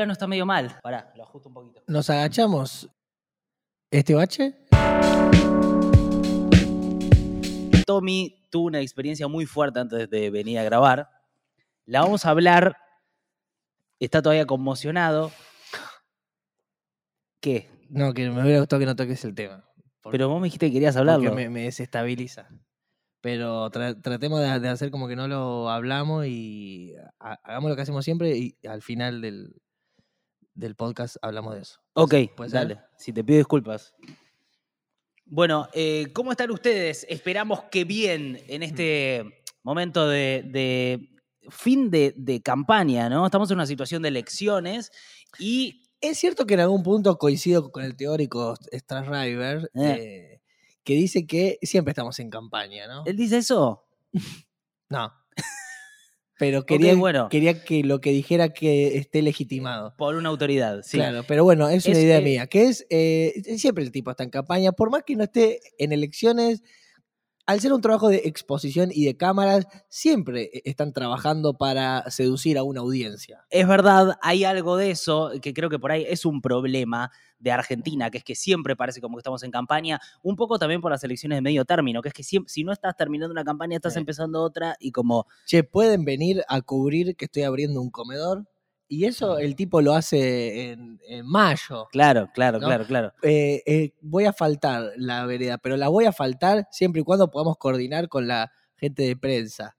plano está medio mal. Pará, lo ajusto un poquito. Nos agachamos. ¿Este bache? Tommy tuvo una experiencia muy fuerte antes de venir a grabar. La vamos a hablar. Está todavía conmocionado. ¿Qué? No, que me hubiera gustado que no toques el tema. Porque- Pero vos me dijiste que querías porque hablarlo. me, me desestabiliza. Pero tra- tratemos de, de hacer como que no lo hablamos y ha- hagamos lo que hacemos siempre y al final del, del podcast hablamos de eso. Ok, ¿Puede ser? dale. Si te pido disculpas. Bueno, eh, ¿cómo están ustedes? Esperamos que bien en este momento de, de fin de, de campaña, ¿no? Estamos en una situación de elecciones y Es cierto que en algún punto coincido con el teórico Strasriver, Eh. eh, que dice que siempre estamos en campaña, ¿no? él dice eso. No. Pero quería, bueno. quería que lo que dijera que esté legitimado. Por una autoridad, sí. Claro, pero bueno, es una idea eh, mía, que es, eh, siempre el tipo está en campaña, por más que no esté en elecciones, al ser un trabajo de exposición y de cámaras, siempre e- están trabajando para seducir a una audiencia. Es verdad, hay algo de eso que creo que por ahí es un problema de Argentina, que es que siempre parece como que estamos en campaña, un poco también por las elecciones de medio término, que es que si no estás terminando una campaña, estás Sí. empezando otra y como Che, pueden venir a cubrir que estoy abriendo un comedor. Y eso el tipo lo hace en, en mayo. Claro, claro, ¿No? claro, claro. Eh, eh, voy a faltar la vereda, pero la voy a faltar siempre y cuando podamos coordinar con la gente de prensa.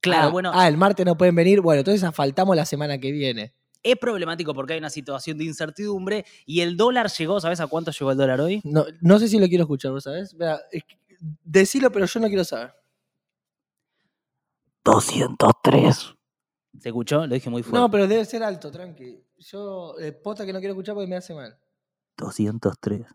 Claro, Ah, bueno, Ah, el martes no pueden venir. Bueno, entonces faltamos la semana que viene. es problemático porque hay una situación de incertidumbre y el dólar llegó, ¿sabes a cuánto llegó el dólar hoy? No, no sé si lo quiero escuchar, ¿vos sabés? Mira, es que- decilo, pero yo no quiero saber. 203. ¿Se escuchó? Lo dije muy fuerte. No, pero debe ser alto, tranqui. Yo, eh, posta que no quiero escuchar porque me hace mal. 203.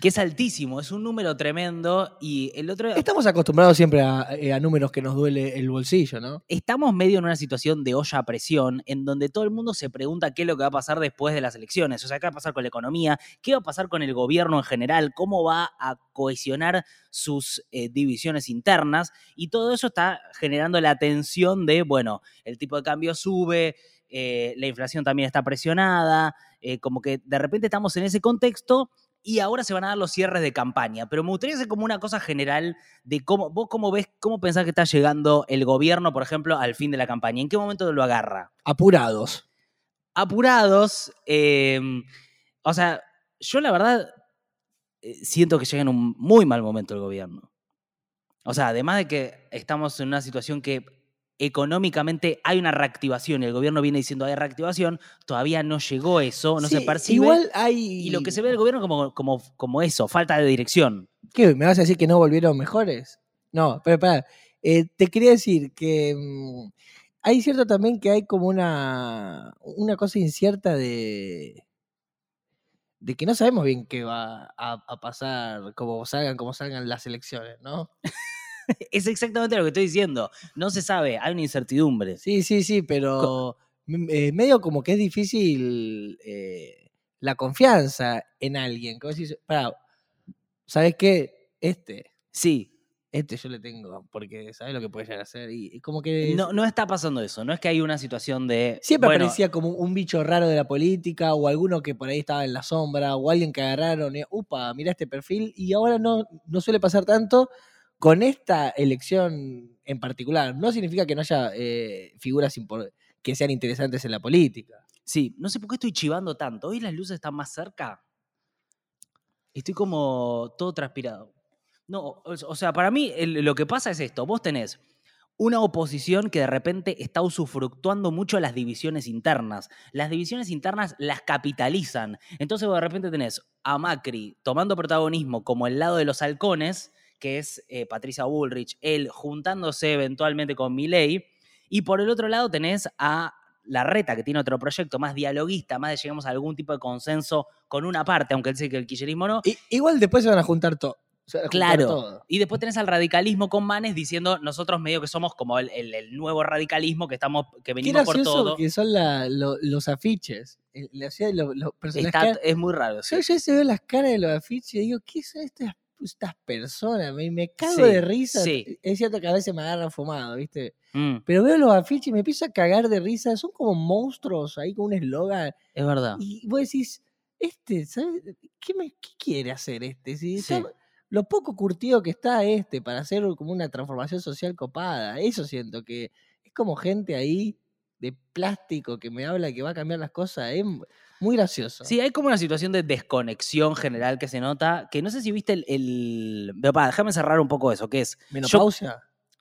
Que es altísimo, es un número tremendo y el otro... Estamos acostumbrados siempre a, eh, a números que nos duele el bolsillo, ¿no? estamos medio en una situación de olla a presión en donde todo el mundo se pregunta qué es lo que va a pasar después de las elecciones. O sea, qué va a pasar con la economía, qué va a pasar con el gobierno en general, cómo va a cohesionar sus eh, divisiones internas. Y todo eso está generando la tensión de, bueno, el tipo de cambio sube, eh, la inflación también está presionada, eh, como que de repente estamos en ese contexto. Y ahora se van a dar los cierres de campaña. Pero me gustaría hacer como una cosa general de cómo, vos cómo ves, cómo pensás que está llegando el gobierno, por ejemplo, al fin de la campaña. ¿En qué momento lo agarra? Apurados. Apurados. eh, o sea, yo la verdad eh, siento que llega en un muy mal momento el gobierno. O sea, además de que estamos en una situación que económicamente hay una reactivación y el gobierno viene diciendo hay reactivación, todavía no llegó eso, no se percibe. Igual hay. y lo que se ve del gobierno como, como, como eso, falta de dirección. ¿Qué? ¿Me vas a decir que no volvieron mejores? No, pero espera. eh, te quería decir que mm, hay cierto también que hay como una, una cosa incierta de, de que no sabemos bien qué va a, a pasar, como salgan, como salgan las elecciones, ¿no? Es exactamente lo que estoy diciendo. No se sabe, hay una incertidumbre. Sí, sí, sí, pero eh, medio como que es difícil eh, la confianza en alguien. Vos decís, pará, ¿sabes qué? Este, Sí, este yo le tengo, porque sabes lo que puede llegar a. Y, y como que no, no está pasando eso. No es que hay una situación de. siempre bueno, aparecía como un bicho raro de la política, o alguno que por ahí estaba en la sombra, o alguien que agarraron, y, upa, mira este perfil, y ahora no, no suele pasar tanto con esta elección en particular. No significa que no haya eh, figuras que sean interesantes en la política. Sí, no sé por qué estoy chivando tanto. Hoy las luces están más cerca. Estoy como todo transpirado. No, o, sea, para mí lo que pasa es esto. Vos tenés una oposición que de repente está usufructuando mucho las divisiones internas. Las divisiones internas las capitalizan. Entonces vos de repente tenés a Macri tomando protagonismo como el lado de los halcones, que es eh, Patricia Bullrich, él juntándose eventualmente con Milei, y por el otro lado tenés a Larreta, que tiene otro proyecto más dialoguista, más de llegamos a algún tipo de consenso con una parte, aunque él dice que el kirchnerismo no. Igual después se van a juntar todo. Claro. Y después tenés al radicalismo con Manes diciendo nosotros medio que somos como el, el- el nuevo radicalismo que estamos, que venimos por todo. que son la- lo- los afiches. El- la ciudad de lo- los personajes. Es muy raro. sí. Yo ya se veo las caras de los afiches y digo, ¿qué son estas estas personas, me, me cago Sí, de risa. sí. Es cierto que a veces me agarran fumado, ¿viste? Mm, Pero veo los afiches y me empiezo a cagar de risa. Son como monstruos ahí con un eslogan. es verdad. Y vos decís, este, ¿sabes? ¿Qué, me- qué quiere hacer este? Si Sí. está- lo poco curtido que está este para hacer como una transformación social copada. Eso siento que es como gente ahí de plástico que me habla que va a cambiar las cosas. Es muy gracioso. Sí, hay como una situación de desconexión general que se nota, que no sé si viste el... el... Pero para, déjame cerrar un poco eso, que es... yo- Menopausia.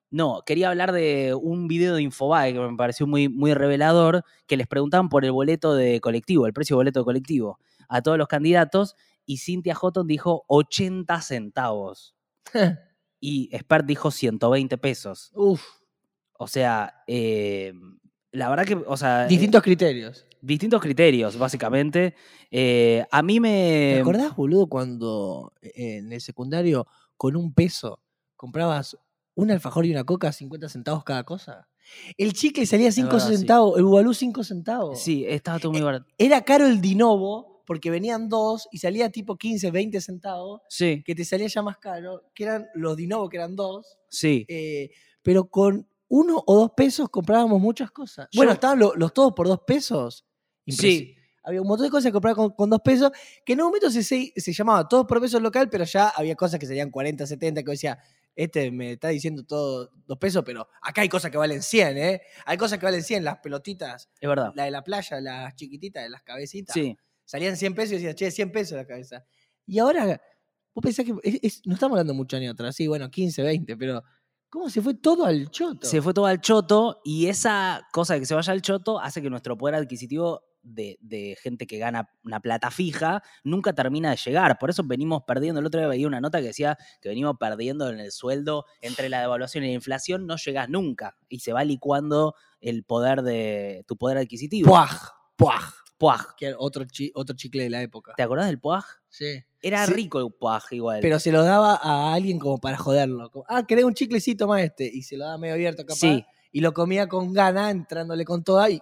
No, quería hablar de un video de Infobae que me pareció muy, muy revelador, que les preguntaban por el boleto de colectivo, el precio de boleto de colectivo, a todos los candidatos, y Cynthia Houghton dijo 80 centavos, y Spert dijo 120 pesos. Uf, O sea, eh, la verdad que, o sea... eh, distintos criterios. Distintos criterios, básicamente. Eh, a mí me... ¿Te acordás, boludo, cuando eh, en el secundario con un peso comprabas un alfajor y una coca a 50 centavos cada cosa? El chicle salía 5 verdad, sí. centavos, el bubalú 5 centavos. Sí, estaba todo muy Eh, barato. Era caro el dinovo porque venían dos y salía tipo 15, 20 centavos, Sí, que te salía ya más caro, que eran los dinovos que eran dos, sí. eh, pero con uno o dos pesos comprábamos muchas cosas. Bueno, Yo- estaban lo- los todos por dos pesos. Sí, había un montón de cosas que compraba con, con dos pesos, que en un momento se, se, llamaba todos por pesos local, pero ya había cosas que serían 40, 70, que decía, este me está diciendo todo dos pesos, pero acá hay cosas que valen 100, ¿eh? Hay cosas que valen 100, las pelotitas, es verdad. la de la playa, las chiquititas, de las cabecitas. Sí. Salían 100 pesos y decías, che, 100 pesos la cabeza. Y ahora, vos pensás que, es- es- no estamos hablando mucho años atrás, sí, bueno, 15, 20, pero ¿cómo se fue todo al choto? Se fue todo al choto y esa cosa de que se vaya al choto hace que nuestro poder adquisitivo de, de gente que gana una plata fija nunca termina de llegar. Por eso venimos perdiendo. El otro día veía una nota que decía que venimos perdiendo en el sueldo entre la devaluación y la inflación. No llegas nunca y se va licuando el poder de tu poder adquisitivo. Puaj, puaj. Puaj. Que era otro, chi- otro chicle de la época. ¿Te acordás del puaj? Sí. Era Sí. rico el puaj igual. Pero se lo daba a alguien como para joderlo. Como, ah, querés un chiclecito más este. Y se lo daba medio abierto capaz. sí, Y lo comía con gana, entrándole con toda y.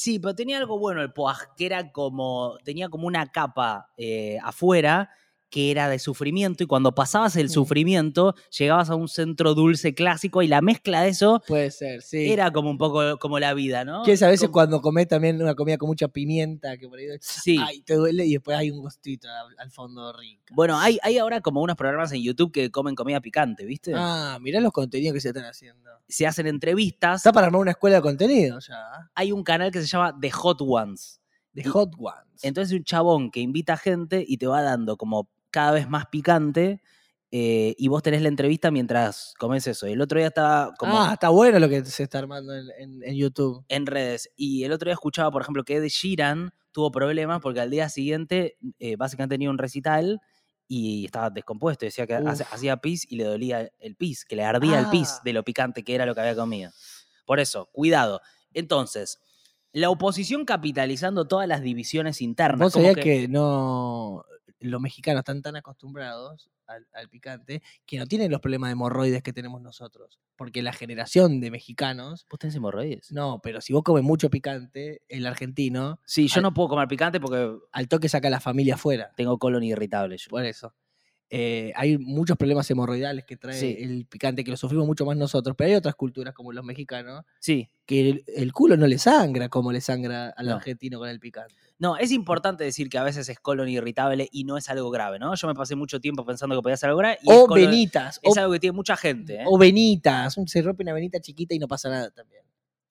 Sí, pero tenía algo bueno el poaj, que era como, tenía como una capa eh, afuera que era de sufrimiento y cuando pasabas el Mm. sufrimiento llegabas a un centro dulce clásico y la mezcla de eso Puede ser, sí. era como un poco como la vida, ¿no? Que es a veces Como- cuando comés también una comida con mucha pimienta, que por ahí Sí. ay, te duele y después hay un gustito al, al fondo rico. Bueno, hay, hay ahora como unos programas en YouTube que comen comida picante, ¿viste? Ah, mirá los contenidos que se están haciendo. Se hacen entrevistas. Está para armar una escuela de contenido ya. Hay un canal que se llama The Hot Ones. Y- Hot Ones. Entonces un chabón que invita gente y te va dando como cada vez más picante eh, y vos tenés la entrevista mientras comes eso. Y el otro día estaba como Ah, está bueno lo que se está armando en, en- en YouTube. en redes y el otro día escuchaba, por ejemplo, que Ed Sheeran tuvo problemas porque al día siguiente eh, básicamente tenía un recital y estaba descompuesto. Decía que Uf. hacía pis y le dolía el pis, que le ardía el pis Ah. de lo picante que era lo que había comido. Por eso, cuidado. Entonces, la oposición capitalizando todas las divisiones internas. Vos sabías que... no. Los mexicanos están tan acostumbrados al, al picante que no tienen los problemas de hemorroides que tenemos nosotros. Porque la generación de mexicanos. ¿Vos tenés hemorroides? No, pero si vos comes mucho picante, el argentino, Sí, yo Al- no puedo comer picante porque al toque saca a la familia afuera. tengo colon irritable. yo. Por eso. Eh, hay muchos problemas hemorroidales que trae Sí. el picante, que lo sufrimos mucho más nosotros, pero hay otras culturas como los mexicanos, Sí. que el, el culo no le sangra como le sangra al No. argentino con el picante. No, es importante decir que a veces es colon irritable y no es algo grave, ¿no? Yo me pasé mucho tiempo pensando que podía ser algo grave. Y O colon- venitas, Es o, algo que tiene mucha gente, ¿eh? o venitas, se rompe una venita chiquita y no pasa nada también.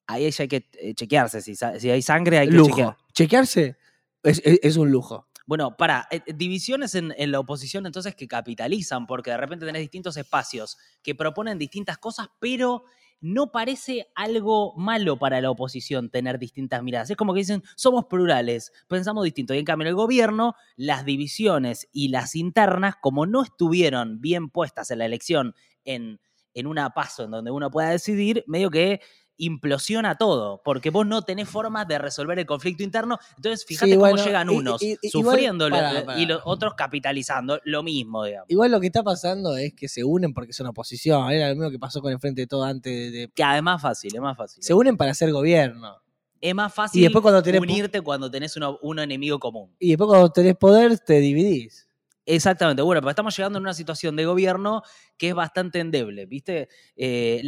Ahí ya hay que eh, chequearse. Si, si hay sangre, hay que lujo. chequear. Chequearse es, es- es un lujo. Bueno, para, eh, divisiones en, la oposición entonces que capitalizan, porque de repente tenés distintos espacios que proponen distintas cosas, pero no parece algo malo para la oposición tener distintas miradas. Es como que dicen, somos plurales, pensamos distinto. Y en cambio, en el gobierno, las divisiones y las internas, como no estuvieron bien puestas en la elección en, en una paso en donde uno pueda decidir, medio que implosiona todo, porque vos no tenés formas de resolver el conflicto interno. Entonces, fíjate Sí, cómo llegan unos y- y- igual- sufriendo lo- pará, pará. y los otros capitalizando lo mismo, digamos. Igual lo que está pasando es que se unen porque son oposición. Era lo mismo que pasó con el Frente de Todo antes de- de... Que además es fácil, es más fácil. Se unen para hacer gobierno. Es más fácil Y después cuando tenés... unirte cuando tenés uno, uno enemigo común. Y después cuando tenés poder te dividís. Exactamente, bueno, pero estamos llegando en una situación de gobierno que es bastante endeble, ¿viste? Eh,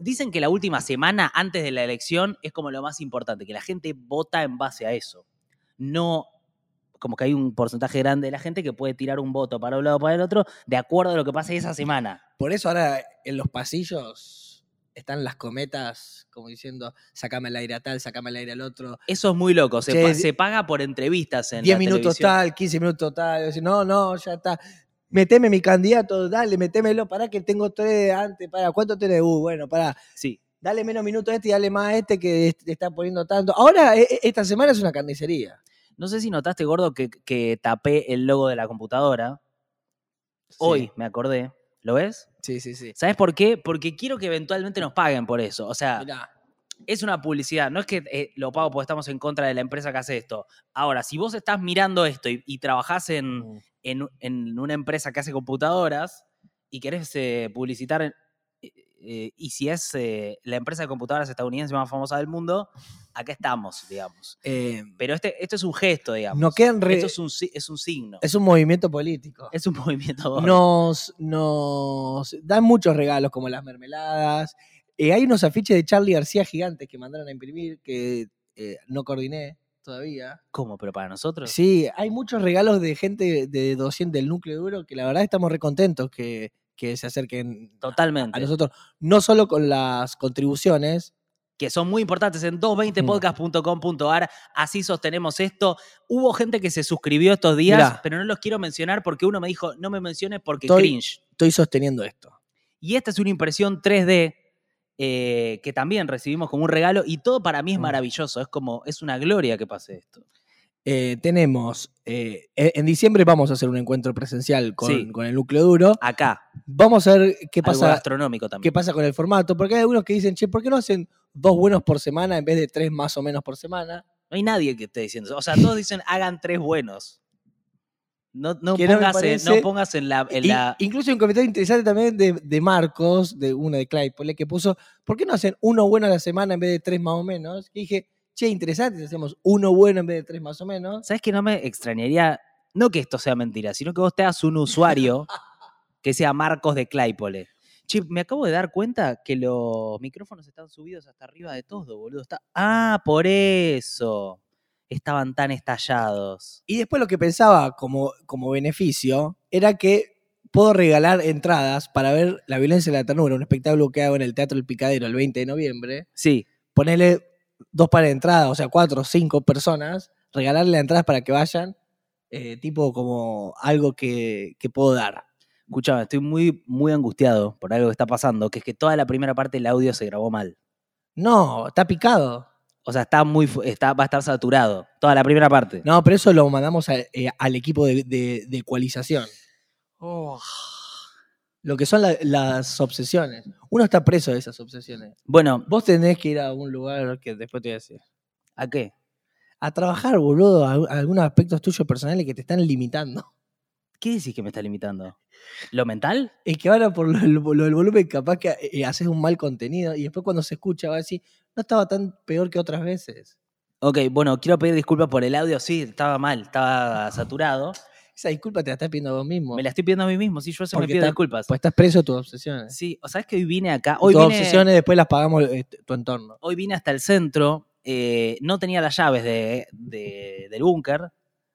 dicen que la última semana antes de la elección es como lo más importante, que la gente vota en base a eso. No, como que hay un porcentaje grande de la gente que puede tirar un voto para un lado o para el otro de acuerdo a lo que pase esa semana. Por eso ahora en los pasillos están las cometas como diciendo, sacame el aire a tal, sacame el aire al otro. Eso es muy loco, se, Che, pa- di- se paga por entrevistas en 10 la minutos televisión. tal, 15 minutos tal. decir, no, no, ya está. Meteme mi candidato, dale, metémelo, para que tengo tres antes, para, ¿cuánto tenés? Uh, bueno, para, Sí, dale menos minutos a este y dale más a este que te está poniendo tanto. Ahora, e- e- esta semana es una carnicería. no sé si notaste, gordo, que, que tapé el logo de la computadora. Hoy me acordé. ¿Lo ves? Sí, sí, sí. ¿Sabes por qué? Porque quiero que eventualmente nos paguen por eso. O sea, Mirá, es una publicidad. No es que eh, lo pago porque estamos en contra de la empresa que hace esto. Ahora, si vos estás mirando esto y, y trabajás en, mm, en- en una empresa que hace computadoras y querés eh, publicitar, en- eh, y si es eh, la empresa de computadoras estadounidense más famosa del mundo, acá estamos, digamos. eh, Pero este, esto es un gesto, digamos. no quedan re- Esto es un, si- es un signo. es un movimiento político. Es un movimiento. gordo. Nos, nos dan muchos regalos como las mermeladas. Eh, hay unos afiches de Charlie García gigantes que mandaron a imprimir que no coordiné todavía. ¿Cómo? ¿Pero para nosotros? Sí, hay muchos regalos de gente de 200 del núcleo duro que la verdad estamos recontentos que, que se acerquen a- Totalmente. a nosotros, no solo con las contribuciones, que son muy importantes en Mm. 220podcast.com.ar. Así sostenemos esto. Hubo gente que se suscribió estos días, Mirá. pero no los quiero mencionar porque uno me dijo, no me menciones porque Estoy- cringe. estoy sosteniendo esto. Y esta es una impresión 3D eh, que también recibimos como un regalo y todo para mí es Mm. maravilloso. Es como, es una gloria que pase esto. Eh, tenemos, eh, e- en diciembre vamos a hacer un encuentro presencial con, Sí. con el núcleo duro. Acá, Vamos a ver qué algo pasa, gastronómico también. qué pasa con el formato, porque hay algunos que dicen, che, ¿por qué no hacen dos buenos por semana en vez de tres más o menos por semana? No hay nadie que esté diciendo eso. O sea, todos dicen, hagan tres buenos. No, no, pongas, parece- no pongas en la... en Y- la- incluso hay un comentario interesante también de, de Marcos, de uno de Claypole, que puso, ¿por qué no hacen uno bueno a la semana en vez de tres más o menos? Y dije, che, interesante si hacemos uno bueno en vez de tres más o menos. ¿Sabes que no me extrañaría? No que esto sea mentira, sino que vos te hagas un usuario que sea Marcos de Claypole. Che, me acabo de dar cuenta que los micrófonos están subidos hasta arriba de todo, boludo. Está... Ah, por eso. Estaban tan estallados. Y después lo que pensaba como, como beneficio era que puedo regalar entradas para ver La violencia y la ternura, un espectáculo que hago en el Teatro El Picadero el 20 de noviembre. Sí, Ponerle dos pares de entradas, o sea, cuatro o cinco personas, regalarle entradas para que vayan, eh, tipo como algo que, que puedo dar. escúchame, estoy muy, muy angustiado por algo que está pasando, que es que toda la primera parte del audio se grabó mal. No, está picado. O sea, está muy, fu- está, va a estar saturado. Toda la primera parte. No, pero eso lo mandamos a- eh, al equipo de, de- de ecualización. Lo que son la- las obsesiones. Uno está preso de esas obsesiones. Bueno, Vos tenés que ir a un lugar que después te voy a decir. ¿a qué? A trabajar, boludo, a, a algunos aspectos tuyos personales que te están limitando. ¿Qué decís que me está limitando? ¿Lo mental? Es que ahora por lo, lo- lo del volumen capaz que eh, haces un mal contenido y después cuando se escucha va a decir, no estaba tan peor que otras veces. Ok, bueno, quiero pedir disculpas por el audio. Sí, estaba mal, estaba saturado. Esa disculpa te la estás pidiendo vos mismo. Me la estoy pidiendo a mí mismo. Sí, yo eso me pido disculpas. Pues estás preso de tus obsesiones. Sí, o sabes que hoy vine acá. Hoy tus vine, obsesiones después las pagamos eh, tu entorno. hoy vine hasta el centro. eh, no tenía las llaves de, de- del búnker,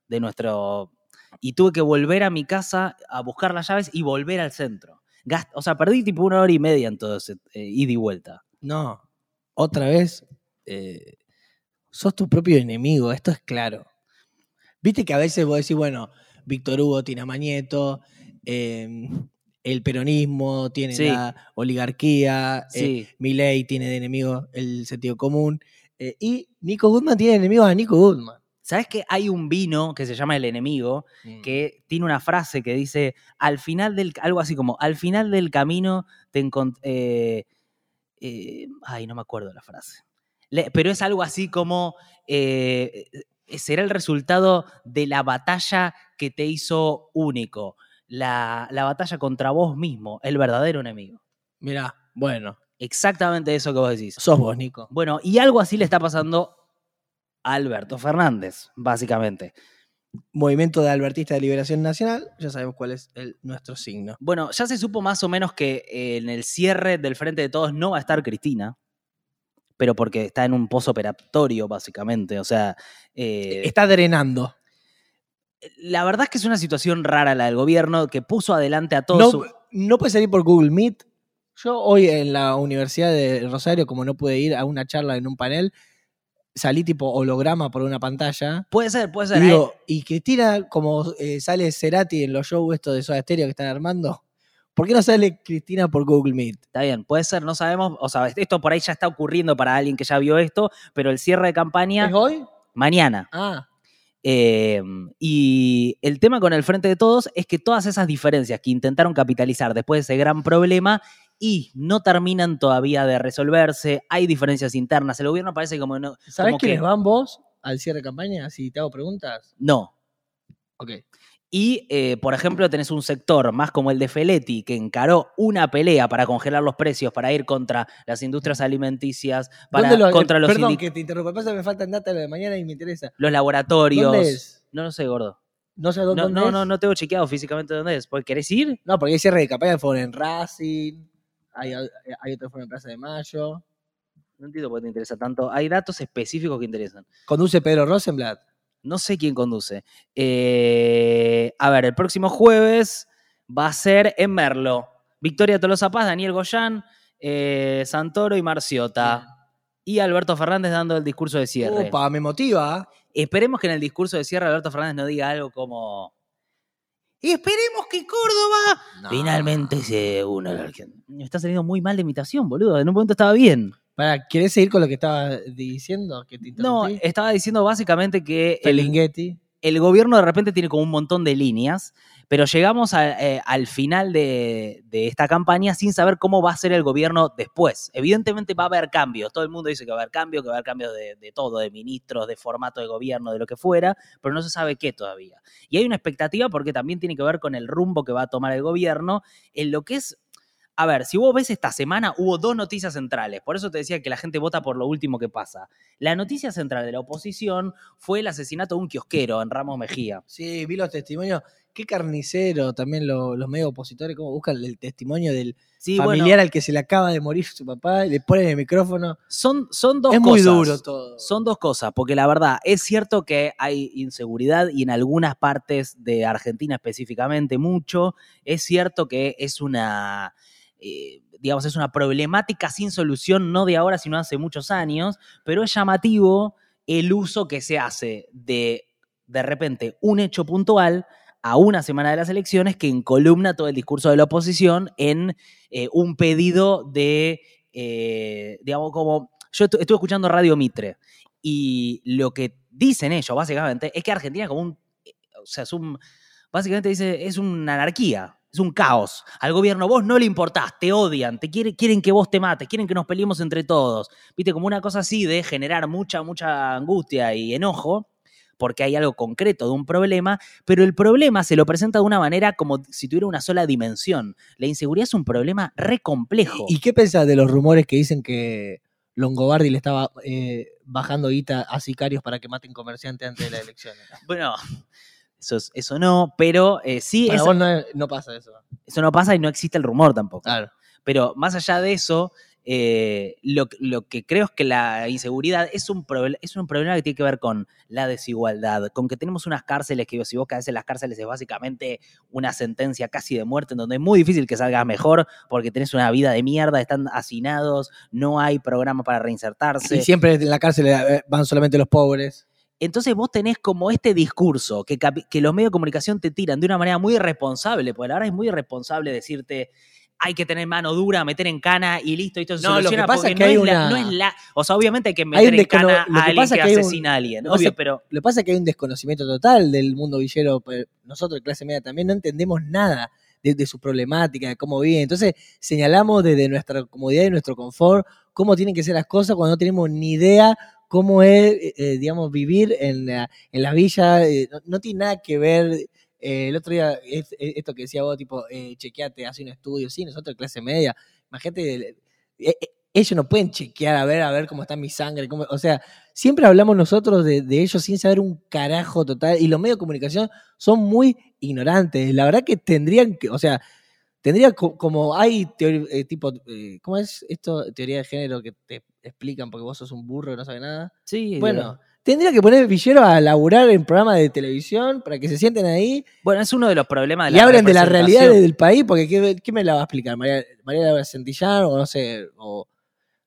de nuestro. Y tuve que volver a mi casa a buscar las llaves y volver al centro. Gast- o sea, perdí tipo una hora y media en todo ese eh, ida y vuelta. No, otra vez, eh, sos tu propio enemigo, esto es claro. Viste que a veces vos decís, bueno, Víctor Hugo tiene a Mañeto, eh, el peronismo tiene Sí. la oligarquía, eh, Sí. Milei tiene de enemigo el sentido común, eh, y Nico Goodman tiene de enemigo a Nico Goodman. ¿Sabes que hay un vino que se llama El Enemigo? que tiene una frase que dice, al final del, algo así como, al final del camino te encontré, ay, no me acuerdo la frase, Le- pero es algo así como, eh, eh, será el resultado de la batalla que te hizo único, la, la batalla contra vos mismo, el verdadero enemigo. Mirá, bueno, Exactamente eso que vos decís. sos vos, Nico. Bueno, y algo así le está pasando a Alberto Fernández, básicamente. Movimiento de Albertista de Liberación Nacional, ya sabemos cuál es el, nuestro signo. Bueno, ya se supo más o menos que en el cierre del Frente de Todos no va a estar Cristina, pero porque está en un posoperatorio, básicamente. O sea, eh, Está drenando. La verdad es que es una situación rara la del gobierno que puso adelante a todos. No, su- no puede salir por Google Meet. Yo hoy en la Universidad de Rosario, como no pude ir a una charla en un panel, salí tipo holograma por una pantalla. Puede ser, puede Y, ser. digo, y Cristina, como eh, sale Cerati en los shows estos de Soda Stereo que están armando, ¿por qué no sale Cristina por Google Meet? Está bien, puede ser, no sabemos. O sea, esto por ahí ya está ocurriendo para alguien que ya vio esto, pero el cierre de campaña ¿Es hoy? mañana. Ah, Eh, y el tema con el Frente de Todos es que todas esas diferencias que intentaron capitalizar después de ese gran problema y no terminan todavía de resolverse, hay diferencias internas. El gobierno parece como no. ¿sabés que- van vos al cierre de campaña? Si te hago preguntas. No. Ok. Y, eh, por ejemplo, tenés un sector más como el de Feletti, que encaró una pelea para congelar los precios, para ir contra las industrias alimenticias, para, ¿Dónde lo- contra los, Perdón que te interrumpa, pasa me faltan datos de mañana y me interesa. los laboratorios. ¿Dónde es? No lo sé, gordo. No sé dónde, No, dónde no, es. no, no tengo chequeado físicamente dónde es. ¿Pues ¿Querés ir? No, porque hay cierre de campaña fueron en Racing, hay, hay otro en Plaza de Mayo. No entiendo por qué te interesa tanto. Hay datos específicos que interesan. Conduce Pedro Rosenblatt. No sé quién conduce. Eh, a ver, el próximo jueves va a ser en Merlo. Victoria Tolosa Paz, Daniel Goyán, eh, Santoro y Marciota. Y Alberto Fernández dando el discurso de cierre. Opa, me motiva. Esperemos que en el discurso de cierre Alberto Fernández no diga algo como. Esperemos que Córdoba No. finalmente se una a la Argentina. Me está saliendo muy mal de imitación, boludo. En un momento estaba bien. Pará, ¿querés seguir con lo que estaba diciendo? Que te No, estaba diciendo básicamente que el, el gobierno de repente tiene como un montón de líneas, pero llegamos a- eh, al final de, de esta campaña sin saber cómo va a ser el gobierno después. Evidentemente va a haber cambios, todo el mundo dice que va a haber cambios, que va a haber cambios de, de todo, de ministros, de formato de gobierno, de lo que fuera, pero no se sabe qué todavía. Y hay una expectativa porque también tiene que ver con el rumbo que va a tomar el gobierno en lo que es... A ver, si vos ves esta semana, hubo dos noticias centrales. Por eso te decía que la gente vota por lo último que pasa. La noticia central de la oposición fue el asesinato de un kiosquero en Ramos Mejía. Sí, vi los testimonios. Qué carnicero también lo- los medios opositores, cómo buscan el testimonio del Sí, familiar bueno, al que se le acaba de morir su papá, y le ponen el micrófono. son, son dos es cosas. muy duro todo. Son dos cosas, porque la verdad es cierto que hay inseguridad y en algunas partes de Argentina específicamente mucho. Es cierto que es una, eh, digamos, es una problemática sin solución, no de ahora, sino hace muchos años, pero es llamativo el uso que se hace de, de repente, un hecho puntual a una semana de las elecciones que encolumna todo el discurso de la oposición en eh, un pedido de, eh, digamos, como yo estu- estuve escuchando Radio Mitre y lo que dicen ellos básicamente es que Argentina es como un, o sea, es un, básicamente dice, es una anarquía, es un caos. Al gobierno vos no le importás, te odian, te quiere- quieren que vos te mates, quieren que nos peleemos entre todos. Viste, como una cosa así de generar mucha, mucha angustia y enojo porque hay algo concreto de un problema, pero el problema se lo presenta de una manera como si tuviera una sola dimensión. La inseguridad es un problema re complejo. ¿Y qué pensás de los rumores que dicen que Longobardi le estaba eh, bajando guita a sicarios para que maten comerciantes antes de las elecciones? Bueno, eso, es- eso no, pero eh, sí, Para eso, vos no, no pasa eso. eso no pasa y no existe el rumor tampoco. Claro. Pero más allá de eso, eh, lo, lo que creo es que la inseguridad es un, es un problema que tiene que ver con la desigualdad, con que tenemos unas cárceles que si vos caes en las cárceles es básicamente una sentencia casi de muerte en donde es muy difícil que salgas mejor porque tenés una vida de mierda, están hacinados, no hay programa para reinsertarse. Y siempre en la cárcel eh, van solamente los pobres. Entonces vos tenés como este discurso que, los medios de comunicación te tiran de una manera muy irresponsable, porque la verdad es muy irresponsable decirte hay que tener mano dura, meter en cana y listo, esto se No, lo que pasa es que no, hay es la, una- no es la... O sea, obviamente hay que meter en cana descono- a alguien que, que hay un- asesina a alguien, lo obvio, pasa- pero... Lo que pasa es que hay un desconocimiento total del mundo villero. Nosotros, de clase media, también no entendemos nada de, de su problemática, de cómo viven. Entonces, señalamos desde nuestra comodidad y nuestro confort cómo tienen que ser las cosas cuando no tenemos ni idea cómo es, eh, eh, digamos, vivir en la, villa. eh, no, tiene nada que ver. el otro día, es- esto que decía vos, tipo, chequeate, hace un estudio. Sí, nosotros, clase media, imagínate. ellos no pueden chequear a ver, a ver cómo está mi sangre. cómo- o sea, siempre hablamos nosotros de, ellos sin saber un carajo total. Y los medios de comunicación son muy ignorantes. La verdad que tendrían que, o sea, tendría co- como hay eh, tipo, ¿cómo es esto? Teoría de género que te explican porque vos sos un burro y no sabes nada. Sí, Bueno, tendría que poner villero a laburar en programas de televisión para que se sienten ahí bueno, es uno de los problemas de y la hablen de la realidad representación. del país, porque ¿qué, qué me la va a explicar? María, María Laura Santillán o no sé, o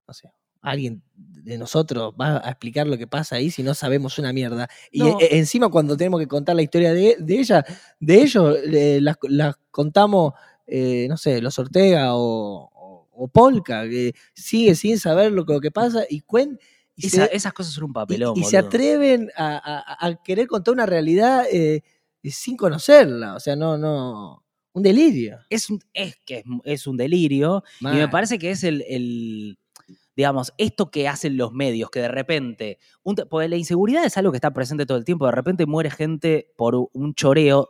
no sé, alguien de nosotros va a explicar lo que pasa ahí si no sabemos una mierda. Y No. e- encima cuando tenemos que contar la historia de, de ella, de ellos, eh, las, las contamos, eh, no sé, los Ortega o, o- Polka, que sigue sin saber lo, que- lo que pasa y, cuen, y se- Esa- esas cosas son un papelón. y se atreven a, a- a querer contar una realidad eh, sin conocerla. O sea, no, no. Un delirio. Es, un, es que es, es un delirio. Y me parece que es el, el, digamos, esto que hacen los medios, que de repente, un porque la inseguridad es algo que está presente todo el tiempo, de repente muere gente por un choreo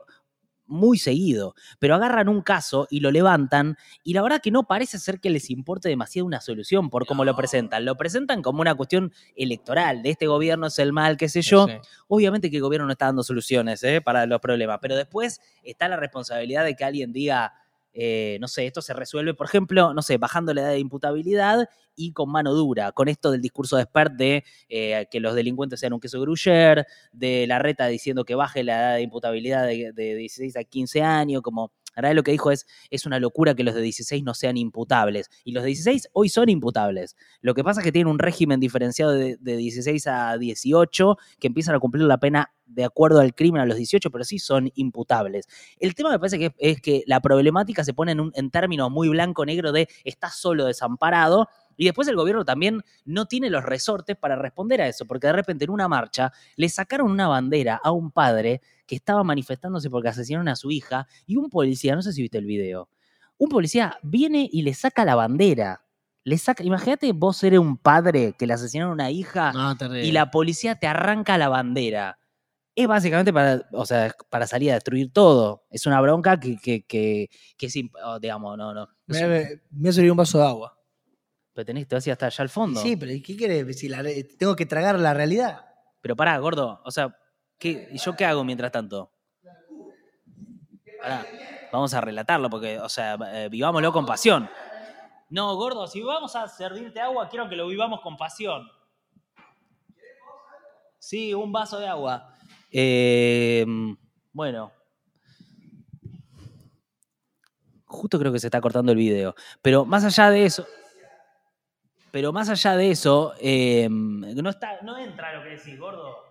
muy seguido, pero agarran un caso y lo levantan y la verdad que no parece ser que les importe demasiado una solución por cómo lo presentan. Lo presentan como una cuestión electoral, de este gobierno es el mal, qué sé yo. Sí. Obviamente que el gobierno no está dando soluciones ¿eh? para los problemas, pero después está la responsabilidad de que alguien diga, eh, no sé, esto se resuelve, por ejemplo, no sé, bajando la edad de imputabilidad y con mano dura, con esto del discurso de expert de eh, que los delincuentes sean un queso gruyere, de la reta diciendo que baje la edad de imputabilidad de, de 16 a 15 años, como... Ahora lo que dijo es, es una locura que los de 16 no sean imputables. Y los de 16 hoy son imputables. Lo que pasa es que tienen un régimen diferenciado de, de 16 a 18 que empiezan a cumplir la pena de acuerdo al crimen a los 18, pero sí son imputables. El tema me parece que es que la problemática se pone en, un, en términos muy blanco-negro de estás solo desamparado y después el gobierno también no tiene los resortes para responder a eso, porque de repente en una marcha le sacaron una bandera a un padre que estaba manifestándose porque asesinaron a su hija y un policía, no sé si viste el video, un policía viene y le saca la bandera. Le saca, imagínate vos eres un padre que le asesinaron a una hija No, y la policía te arranca la bandera. Es básicamente para, o sea, para salir a destruir todo. Es una bronca que, que, que, que es, oh, digamos, no, no. Me, me, me ha servido un vaso de agua. pero tenés, te a ir hasta allá al fondo. Sí, pero ¿y ¿qué querés? Si la re- tengo que tragar la realidad. Pero pará, gordo. O sea, ¿qué, ¿y yo qué hago mientras tanto? Vamos a relatarlo porque, o sea, eh, vivámoslo con pasión. No, gordo, si vamos a servirte agua, quiero que lo vivamos con pasión. Sí, un vaso de agua. Eh, bueno. Justo creo que se está cortando el video. Pero más allá de eso. Pero más allá de eso, está, no entra lo que decís, gordo.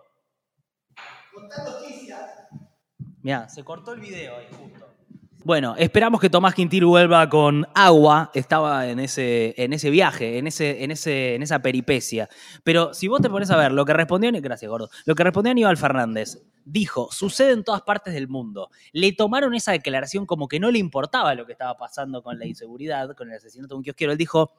Mira, se cortó el video ahí justo. Bueno, esperamos que Tomás Quintil vuelva con agua. Estaba en ese, en ese viaje, en, ese, en, ese, en esa peripecia. Pero si vos te pones a ver lo que respondió, gracias, gordo, lo que respondió Aníbal Fernández, dijo, sucede en todas partes del mundo. Le tomaron esa declaración como que no le importaba lo que estaba pasando con la inseguridad, con el asesinato de un kiosquero. Él dijo,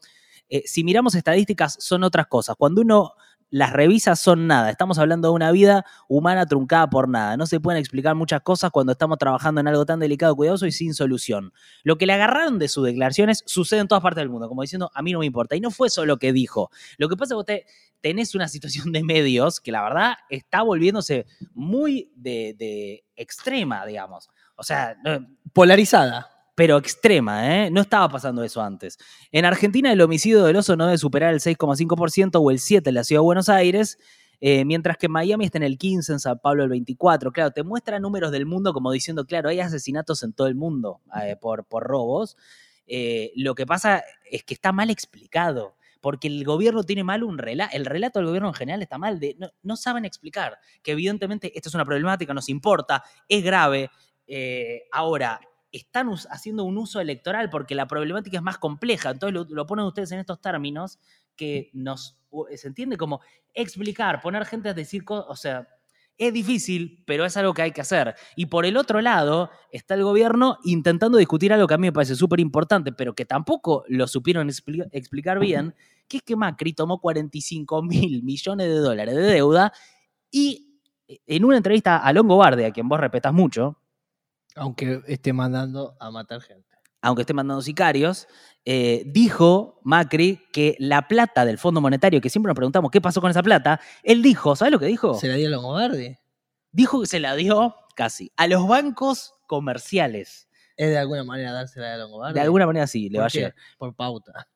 eh, si miramos estadísticas, son otras cosas. Cuando uno las revisa, son nada. Estamos hablando de una vida humana truncada por nada. No se pueden explicar muchas cosas cuando estamos trabajando en algo tan delicado, cuidadoso y sin solución. Lo que le agarraron de sus declaraciones sucede en todas partes del mundo, como diciendo, a mí no me importa. Y no fue eso lo que dijo. Lo que pasa es que usted tenés una situación de medios que la verdad está volviéndose muy de, de extrema, digamos. O sea, Polarizada. Pero extrema, ¿eh? No estaba pasando eso antes. En Argentina el homicidio del oso no debe superar el 6,5% o el 7% en la ciudad de Buenos Aires, eh, mientras que en Miami está en el 15%, en San Pablo el 24%. Claro, te muestra números del mundo como diciendo, claro, hay asesinatos en todo el mundo eh, por, por robos. Eh, lo que pasa es que está mal explicado. Porque el gobierno tiene mal un relato, el relato del gobierno en general está mal, de, no, no saben explicar que evidentemente esto es una problemática, nos importa, es grave. ahora, están haciendo un uso electoral porque la problemática es más compleja. Entonces lo, lo ponen ustedes en estos términos que nos. Se entiende como explicar, poner gente a decir cosas. O sea, es difícil, pero es algo que hay que hacer. Y por el otro lado está el gobierno intentando discutir algo que a mí me parece súper importante, pero que tampoco lo supieron expli- explicar bien, que es que Macri tomó 45 mil millones de dólares de deuda y eh, en una entrevista a Longobardi, a quien vos respetas mucho, Aunque esté mandando a matar gente. aunque esté mandando sicarios, eh, dijo Macri que la plata del Fondo Monetario, que siempre nos preguntamos qué pasó con esa plata, él dijo, ¿sabes lo que dijo? Se la dio a Longobardi. Dijo que se la dio casi a los bancos comerciales. Es de alguna manera dársela a Longobardi. De alguna manera sí, le ¿Por va a llegar. Por pauta.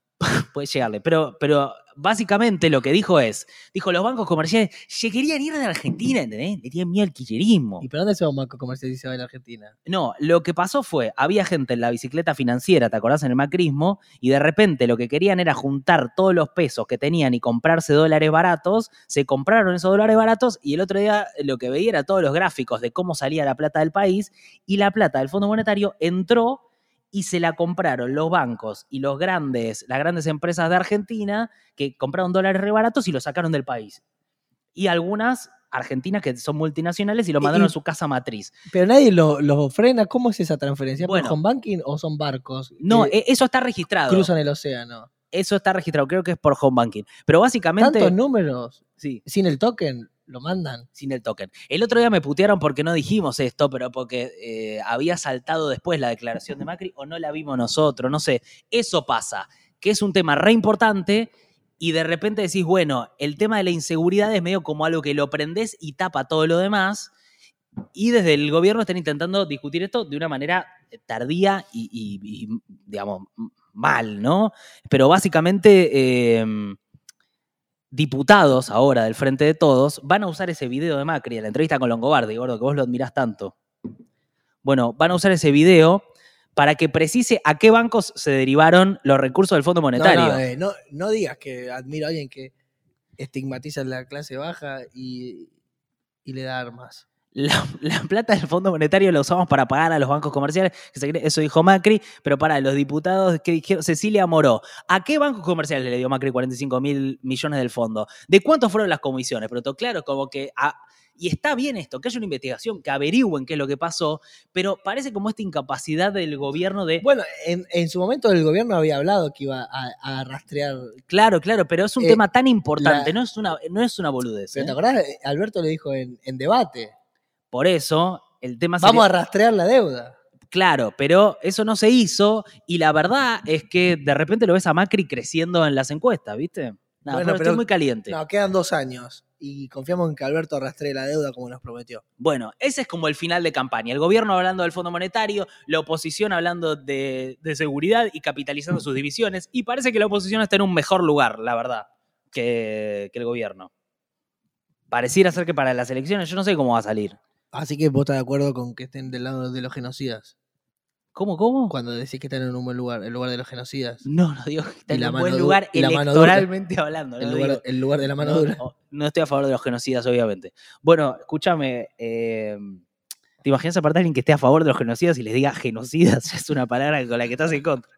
Puede llegarle. Pero, pero básicamente lo que dijo es, dijo, los bancos comerciales se querían ir de Argentina, ¿entendés? Le tienen miedo al kirchnerismo. ¿Y para dónde se va un banco comercial si se va la Argentina? No, lo que pasó fue, había gente en la bicicleta financiera, ¿te acordás? En el macrismo, y de repente lo que querían era juntar todos los pesos que tenían y comprarse dólares baratos, se compraron esos dólares baratos y el otro día lo que veía era todos los gráficos de cómo salía la plata del país y la plata del Fondo Monetario entró y se la compraron los bancos y los grandes, las grandes empresas de Argentina que compraron dólares re baratos y los sacaron del país. Y algunas argentinas que son multinacionales y lo mandaron y- a su casa matriz. Pero nadie lo, lo frena. ¿Cómo es esa transferencia? Bueno. ¿Por home banking o son barcos? No, e- eso está registrado. cruzan el océano. Eso está registrado, creo que es por home banking. Pero básicamente, Tantos números sí, sin el token lo mandan. sin el token. El otro día me putearon porque no dijimos esto, pero porque eh, había saltado después la declaración de Macri o no la vimos nosotros, no sé. Eso pasa, que es un tema re importante y de repente decís, bueno, el tema de la inseguridad es medio como algo que lo prendés y tapa todo lo demás. Y desde el gobierno están intentando discutir esto de una manera tardía y, digamos, mal, ¿no? Pero básicamente, eh, diputados ahora del Frente de Todos van a usar ese video de Macri, en la entrevista con Longobardi, gordo, que vos lo admirás tanto. Bueno, van a usar ese video para que precise a qué bancos se derivaron los recursos del Fondo Monetario. No, no, eh, no, no digas que admiro a alguien que estigmatiza la clase baja y, y le da armas. La, la plata del Fondo Monetario la usamos para pagar a los bancos comerciales, eso dijo Macri, pero para los diputados que dijeron, Cecilia Moró, ¿a qué bancos comerciales le dio Macri 45 mil millones del fondo? ¿De cuántos fueron las comisiones? Pero todo claro, como que... a- y está bien esto, que haya una investigación, que averigüen qué es lo que pasó, pero parece como esta incapacidad del gobierno de... Bueno, en, en su momento el gobierno había hablado que iba a, a rastrear. Claro, claro, pero es un Eh, tema tan importante, la- no, es una, no es una boludez. ¿Pero ¿eh? te acordás? Alberto le dijo en, en debate. Por eso, el tema Vamos sería- a rastrear la deuda. Claro, pero eso no se hizo y la verdad es que de repente lo ves a Macri creciendo en las encuestas, ¿viste? Nada, Bueno, pero pero- estoy muy caliente. No, quedan dos años. Y confiamos en que Alberto rastree la deuda como nos prometió. Bueno, ese es como el final de campaña. El gobierno hablando del Fondo Monetario, la oposición hablando de, de seguridad y capitalizando sus divisiones. Y parece que la oposición está en un mejor lugar, la verdad, que, que el gobierno. Pareciera ser que para las elecciones yo no sé cómo va a salir. Así que vos estás de acuerdo con que estén del lado de los genocidas. ¿Cómo, cómo? Cuando decís que están en un buen lugar, el lugar de los genocidas. No, no digo que está Y en un buen lugar la dura. electoralmente hablando. El no lugar, el lugar de la mano no, dura. no, no estoy a favor de los genocidas, obviamente. Bueno, escúchame. eh, ¿Te imaginas aparte a alguien que esté a favor de los genocidas y les diga genocidas? Es una palabra con la que estás en contra.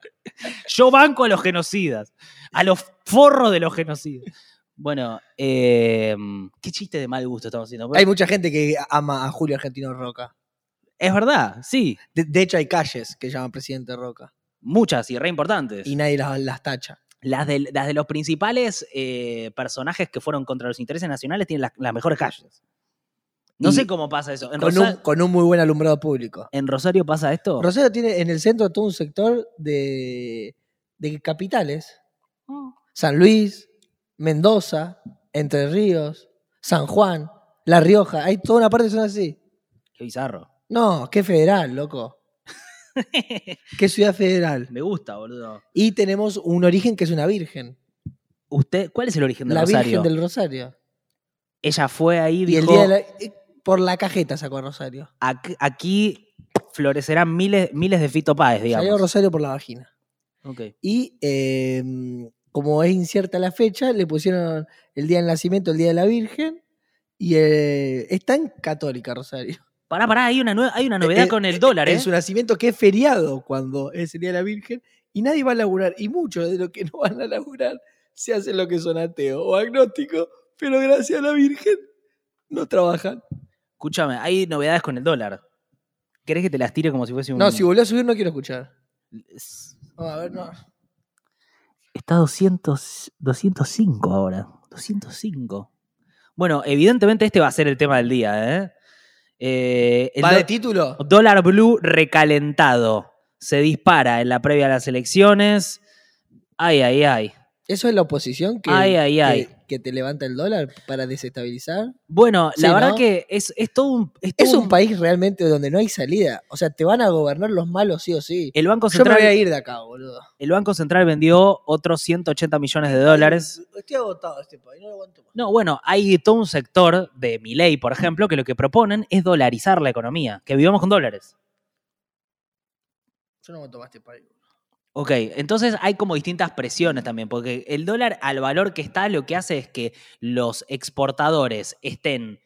Yo banco a los genocidas. A los forros de los genocidas. Bueno, eh, qué chiste de mal gusto estamos haciendo. Hay mucha gente que ama a Julio Argentino Roca. Es verdad, sí. De, de hecho, hay calles que llaman presidente Roca. Muchas y re importantes. Y nadie las, las tacha. Las de, las de los principales eh, personajes que fueron contra los intereses nacionales tienen las, las mejores calles. No Y sé cómo pasa eso. En, Con Rosa- un, con un muy buen alumbrado público. ¿En Rosario pasa esto? Rosario tiene en el centro todo un sector de, de capitales. Oh. San Luis, Mendoza, Entre Ríos, San Juan, La Rioja. Hay toda una parte que son así. Qué bizarro. No, qué federal, loco. Qué ciudad federal. Me gusta, boludo. Y tenemos un origen que es una virgen. ¿Usted, ¿Cuál es el origen de la Rosario? Virgen del Rosario. Ella fue ahí y Y el dijo, día de la- eh, por la cajeta sacó a Rosario. "Ac- aquí florecerán miles, miles de Fito Páez, Salió digamos. Rosario por la vagina. Ok. Y eh, como es incierta la fecha, le pusieron el día del nacimiento, el día de la Virgen. Y eh, es tan católica Rosario. Pará, pará, hay una, hay una novedad Eh, con el dólar, ¿eh? En su nacimiento que es feriado cuando es el día de la Virgen. Y nadie va a laburar. Y muchos de los que no van a laburar se hacen lo que son ateos o agnósticos. Pero gracias a la Virgen no trabajan. Escúchame, hay novedades con el dólar. ¿Querés que te las tire como si fuese un... No, si volvió a subir no quiero escuchar. Es- a ver, no. Está 200, 205 ahora. 205. Bueno, evidentemente este va a ser el tema del día, ¿eh? Eh, el ¿Va de título? Dólar blue recalentado. Se dispara en la previa a las elecciones. Ay, ay, ay. ¿Eso es la oposición que, Ay, ay, ay. que te levanta el dólar para desestabilizar? Bueno, Sí, la verdad ¿no? que es, es todo un. Es, todo Es un país realmente donde no hay salida. O sea, te van a gobernar los malos sí o sí. El Banco Yo me Central, voy a ir de acá, boludo. el Banco Central vendió otros 180 millones de dólares. Estoy agotado de este país, no lo aguanto más. No, bueno, hay todo un sector de mi ley, por ejemplo, que lo que proponen es dolarizar la economía, que vivamos con dólares. Yo no aguanto más este país. Ok, entonces hay como distintas presiones también, porque el dólar al valor que está lo que hace es que los exportadores estén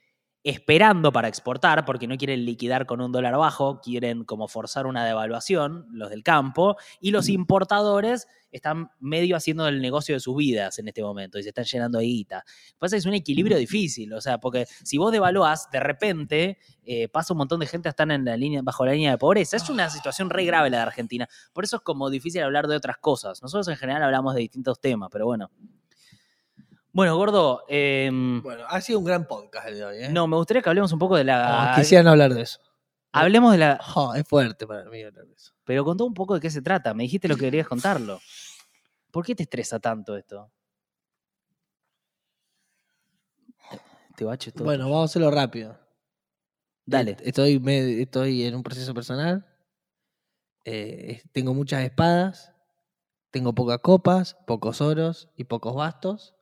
esperando para exportar, porque no quieren liquidar con un dólar bajo, quieren como forzar una devaluación, los del campo, y los importadores están medio haciendo el negocio de sus vidas en este momento y se están llenando de guita. Pasa es que es un equilibrio difícil, o sea, porque si vos devaluás, de repente eh, pasa un montón de gente a estar en la línea, bajo la línea de pobreza. Es una situación re grave la de Argentina. Por eso es como difícil hablar de otras cosas. Nosotros en general hablamos de distintos temas, pero bueno. Bueno, gordo, em, Bueno, ha sido un gran podcast el de hoy, ¿eh? no, me gustaría que hablemos un poco de la. Oh, quisieran hablar de eso. Hablemos de la. Oh, es fuerte para mí hablar de eso. Pero contá un poco de qué se trata. Me dijiste lo que querías contarlo. ¿Por qué te estresa tanto esto? Te baches todo. Bueno, vamos a hacerlo rápido. dale. Est- Estoy, me- estoy en un proceso personal. Eh, tengo muchas espadas. Tengo pocas copas, pocos oros y pocos bastos.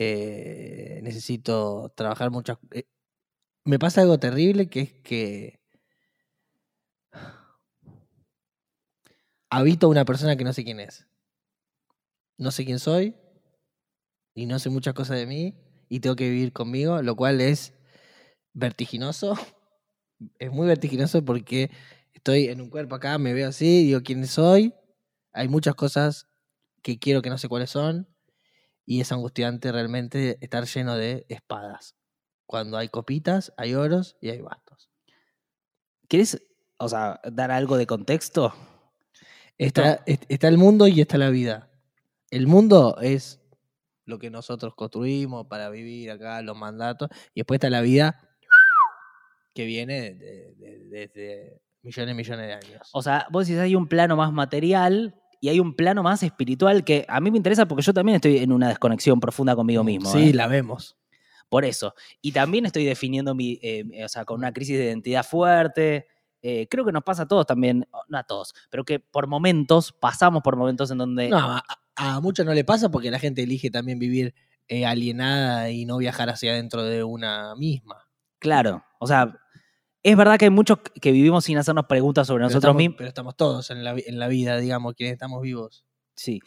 Eh, necesito trabajar muchas. eh, me pasa algo terrible que es que habito a una persona que no sé quién es. No sé quién soy y no sé muchas cosas de mí y tengo que vivir conmigo, lo cual es vertiginoso. Es muy vertiginoso porque estoy en un cuerpo acá, me veo así, digo quién soy. Hay muchas cosas que quiero que no sé cuáles son y es angustiante realmente estar lleno de espadas. Cuando hay copitas, hay oros y hay bastos. ¿Quieres, o sea, dar algo de contexto? Está, est- está el mundo y está la vida. El mundo es lo que nosotros construimos para vivir acá, los mandatos, y después está la vida que viene de- de- desde millones y millones de años. O sea, vos decís hay un plano más material y hay un plano más espiritual que a mí me interesa porque yo también estoy en una desconexión profunda conmigo mismo. Sí, ¿eh? la vemos. Por eso. Y también estoy definiendo mi, eh, o sea, con una crisis de identidad fuerte. Eh, creo que nos pasa a todos también, no a todos, pero que por momentos, pasamos por momentos en donde... No, a, a muchos no le pasa porque la gente elige también vivir eh, alienada y no viajar hacia adentro de una misma. Claro, o sea, es verdad que hay muchos que vivimos sin hacernos preguntas sobre Pero nosotros mismos. Pero estamos todos en la, en la vida, digamos, quienes estamos vivos. Sí.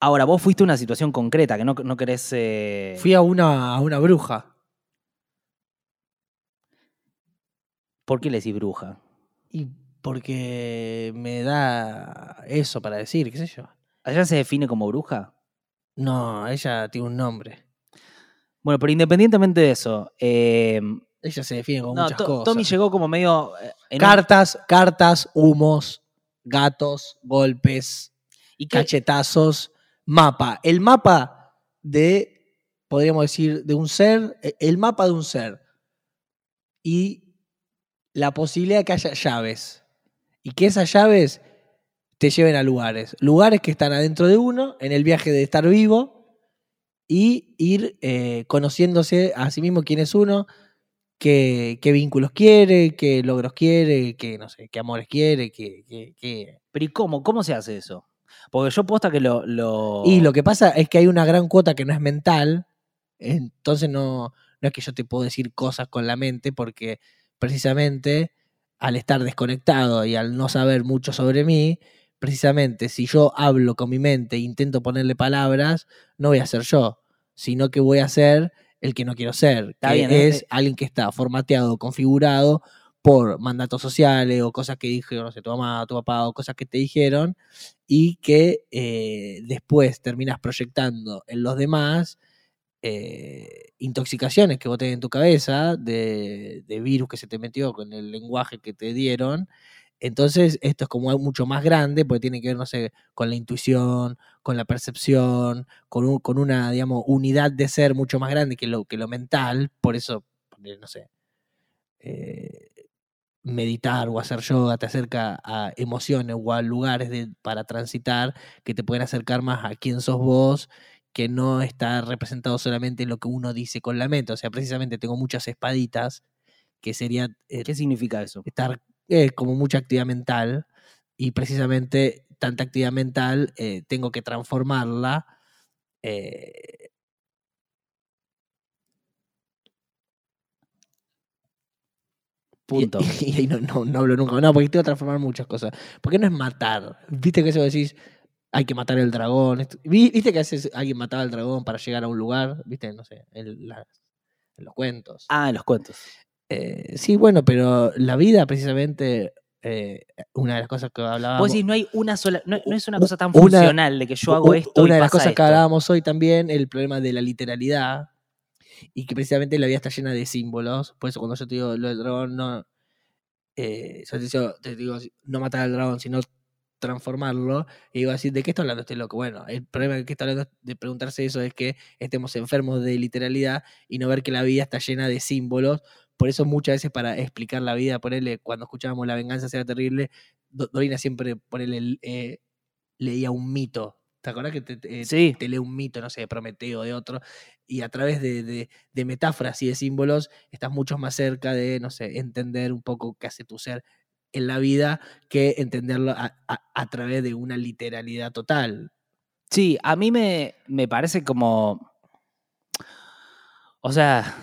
Ahora, vos fuiste a una situación concreta que no, no querés... eh, Fui a una, a una bruja. ¿Por qué le decís bruja? Y porque me da eso para decir, qué sé yo. ¿Allá se define como bruja? No, ella tiene un nombre. Bueno, pero independientemente de eso, eh, Ella se define con no, muchas To- cosas. Tommy llegó como medio... eh, en un- cartas, cartas, humos, gatos, golpes, ¿Y qué- cachetazos, mapa. El mapa de, podríamos decir, de un ser, e- el mapa de un ser. Y la posibilidad de que haya llaves. Y que esas llaves te lleven a lugares. Lugares que están adentro de uno, en el viaje de estar vivo, y ir eh, conociéndose a sí mismo quién es uno, qué, qué vínculos quiere, qué logros quiere, qué, no sé, qué amores quiere, qué, qué- qué- Pero ¿y cómo? ¿Cómo se hace eso? Porque yo posta que lo... lo... Y lo que pasa es que hay una gran cuota que no es mental, entonces no, no es que yo te puedo decir cosas con la mente, porque precisamente al estar desconectado y al no saber mucho sobre mí, precisamente si yo hablo con mi mente e intento ponerle palabras, no voy a ser yo, sino que voy a ser el que no quiero ser, Está que bien, es alguien que está formateado, configurado por mandatos sociales o cosas que dijeron, no sé, tu mamá, tu papá, o cosas que te dijeron, y que eh, después terminas proyectando en los demás eh, intoxicaciones que vos tenés en tu cabeza de, de virus que se te metió con el lenguaje que te dieron. Entonces, esto es como mucho más grande, porque tiene que ver, no sé, con la intuición, con la percepción, con, un- con una, digamos, unidad de ser mucho más grande que lo, que lo mental. Por eso, no sé, eh, meditar o hacer yoga te acerca a emociones o a lugares de- para transitar que te pueden acercar más a quién sos vos, que no está representado solamente en lo que uno dice con la mente. O sea, precisamente tengo muchas espaditas, que sería eh, ¿Qué significa eso? estar eh, como mucha actividad mental y precisamente tanta actividad mental eh, tengo que transformarla. eh, Punto. Y, y ahí no, no, no hablo nunca. No, porque tengo que transformar muchas cosas. Porque no es matar. Viste que eso decís, hay que matar el dragón. Viste que a veces alguien mataba al dragón para llegar a un lugar. Viste, no sé, en los cuentos. Ah, en los cuentos. Eh, sí, bueno, pero la vida precisamente, eh, una de las cosas que hablábamos... Vos decís, no hay una sola, no, no es una cosa tan una- funcional de que yo hago esto Una y de las pasa cosas que hablábamos hoy también, el problema de la literalidad, y que precisamente la vida está llena de símbolos. Por eso cuando yo te digo lo del dragón, no, eh, yo te digo, te digo, no matar al dragón, sino transformarlo, y digo así, ¿de qué está hablando este loco? Bueno, el problema de que está hablando de preguntarse eso es que estemos enfermos de literalidad y no ver que la vida está llena de símbolos. Por eso muchas veces para explicar la vida, ponerle, cuando escuchábamos La venganza será terrible, Do- Dorina siempre ponerle, eh, leía un mito. ¿Te acuerdas que te, te- Sí. te lee un mito, no sé, de Prometeo o de otro? Y a través de, de- de metáforas y de símbolos estás mucho más cerca de, no sé, entender un poco qué hace tu ser en la vida que entenderlo a, a- a través de una literalidad total. Sí, a mí me, me parece como. O sea.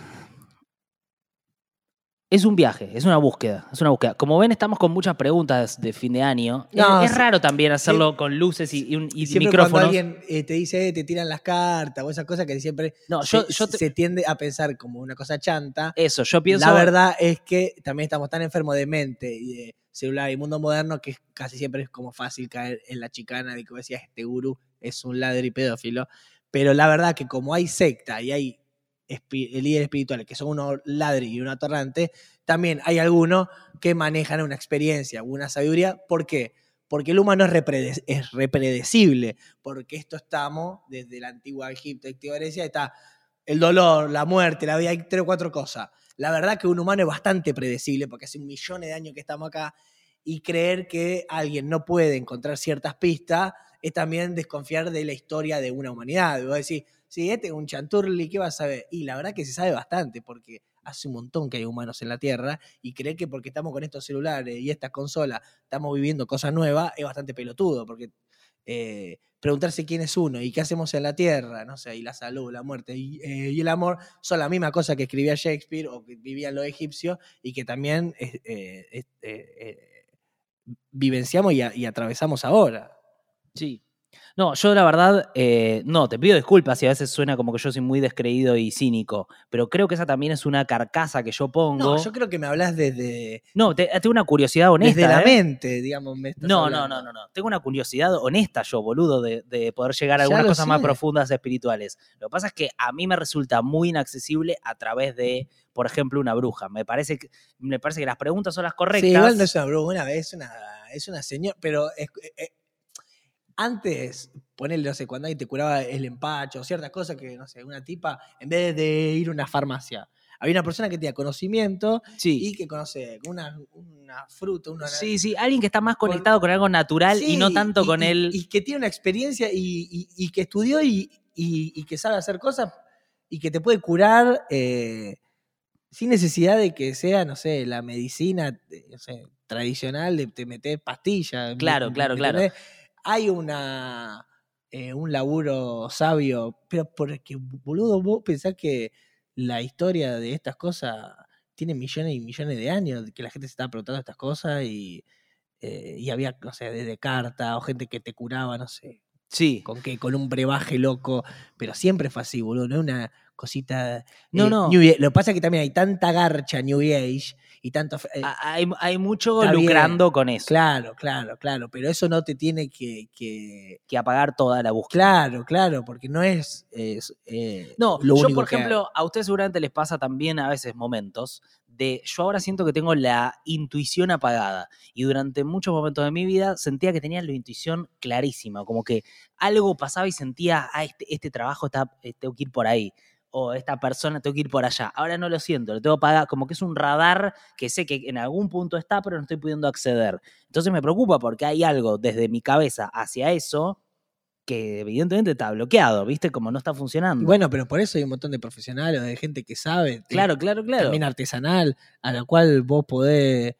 Es un viaje, es una búsqueda, es una búsqueda. Como ven, estamos con muchas preguntas de fin de año. No, es, raro también hacerlo con luces y, y un- y siempre micrófonos. cuando alguien eh, te dice, eh, te tiran las cartas o esas cosas que siempre No, se, yo, te- se tiende a pensar como una cosa chanta. eso, yo pienso. La verdad es que también estamos tan enfermos de mente y de celular y mundo moderno que casi siempre es como fácil caer en la chicana de que decías, este gurú es un ladri y pedófilo. Pero la verdad que como hay secta y hay líderes espirituales que son unos ladri y un atorrante, también hay algunos que manejan una experiencia, una sabiduría. ¿Por qué? Porque el humano es, reprede- es repredecible, porque esto estamos desde la antigua Egipto, antigua Grecia, está el dolor, la muerte, la vida, hay tres o cuatro cosas. La verdad que un humano es bastante predecible, porque hace millones de años que estamos acá, y creer que alguien no puede encontrar ciertas pistas es también desconfiar de la historia de una humanidad. Vos decís, si este es un chanturli, ¿qué vas a saber? Y la verdad que se sabe bastante, porque hace un montón que hay humanos en la Tierra, y creer que porque estamos con estos celulares y estas consolas estamos viviendo cosas nuevas es bastante pelotudo, porque eh, preguntarse quién es uno y qué hacemos en la Tierra, no sé, y la salud, la muerte y, eh, el amor son la misma cosa que escribía Shakespeare o que vivían los egipcios y que también eh, vivenciamos y atravesamos ahora. Sí. No, yo la verdad, eh, no, te pido disculpas si a veces suena como que yo soy muy descreído y cínico, pero creo que esa también es una carcasa que yo pongo. No, yo creo que me hablas desde, No, te- tengo una curiosidad honesta. desde la ¿eh? mente, digamos. me estás No, no, hablando. no, no, no. Tengo una curiosidad honesta yo, boludo, de, de poder llegar a algunas cosas más profundas espirituales. Lo que pasa es que a mí me resulta muy inaccesible a través de, por ejemplo, una bruja. Me parece que, me parece que las preguntas son las correctas. Sí, igual no es una broma, una vez, es una, es una señora, pero es- eh, antes, ponerle, no sé, cuando alguien te curaba el empacho, ciertas cosas que, no sé, una tipa, en vez de ir a una farmacia, había una persona que tenía conocimiento Sí. y que conoce una, una fruta, una... Sí, sí, alguien que está más Con- conectado con algo natural y no tanto y- con y- él. Y que tiene una experiencia y, que estudió y, que sabe hacer cosas y que te puede curar eh, sin necesidad de que sea, no sé, la medicina eh, no sé, tradicional de te meter pastillas. ¿me- Claro, me- claro, me claro. Hay una, eh, un laburo sabio, pero porque, boludo, vos pensás que la historia de estas cosas tiene millones y millones de años, que la gente se estaba preguntando estas cosas y, eh, y había, no sé, desde carta o gente que te curaba, no sé, Sí. con qué, con un brebaje loco, pero siempre fue así, boludo, no es una cosita... No, eh, no. New. Lo que pasa es que también hay tanta garcha New Age y tanto... eh, Hay, hay mucho está bien. lucrando con eso. claro, claro, claro, pero eso no te tiene que... que Que apagar toda la búsqueda. claro, claro, porque no es... es, eh, No, lo yo único por que ejemplo, a ustedes seguramente les pasa también a veces momentos de yo ahora siento que tengo la intuición apagada y durante muchos momentos de mi vida sentía que tenía la intuición clarísima, como que algo pasaba y sentía, ah, este, este trabajo está, eh, tengo que ir por ahí. O esta persona tengo que ir por allá. Ahora no lo siento, lo tengo que pagar, como que es un radar que sé que en algún punto está, pero no estoy pudiendo acceder. Entonces me preocupa porque hay algo desde mi cabeza hacia eso que evidentemente está bloqueado, ¿viste? Como no está funcionando. Y bueno, pero por eso hay un montón de profesionales, de gente que sabe. claro, claro, claro. También artesanal, a la cual vos podés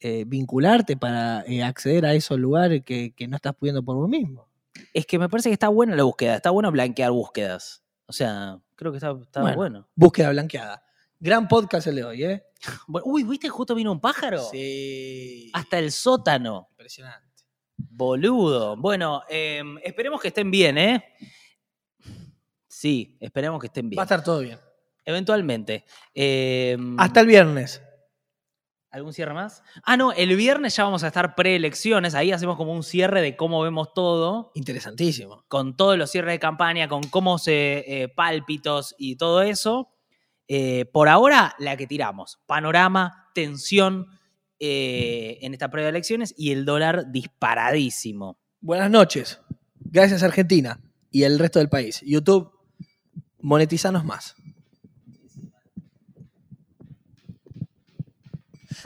eh, vincularte para eh, acceder a esos lugares que, que no estás pudiendo por vos mismo. Es que me parece que está buena la búsqueda, está bueno blanquear búsquedas. O sea, creo que está, está Bueno. bueno. Búsqueda blanqueada. Gran podcast el de hoy, ¿eh? Bueno, Uy, ¿viste? Justo vino un pájaro. Sí. Hasta el sótano. Impresionante. Boludo. Bueno, em, esperemos que estén bien, ¿eh? Sí, esperemos que estén bien. Va a estar todo bien. Eventualmente. Em, Hasta el viernes. ¿Algún cierre más? Ah, no, el viernes ya vamos a estar preelecciones. Ahí hacemos como un cierre de cómo vemos todo. Interesantísimo. Con todos los cierres de campaña, con cómo se eh, pálpitos y todo eso. Eh, por ahora, la que tiramos. Panorama, tensión eh, en esta prueba de elecciones y el dólar disparadísimo. Buenas noches. Gracias Argentina y el resto del país. YouTube, monetizanos más.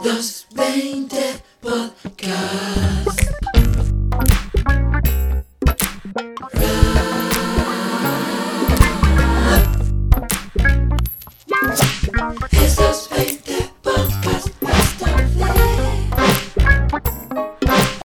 Los 20 Podcast. Estos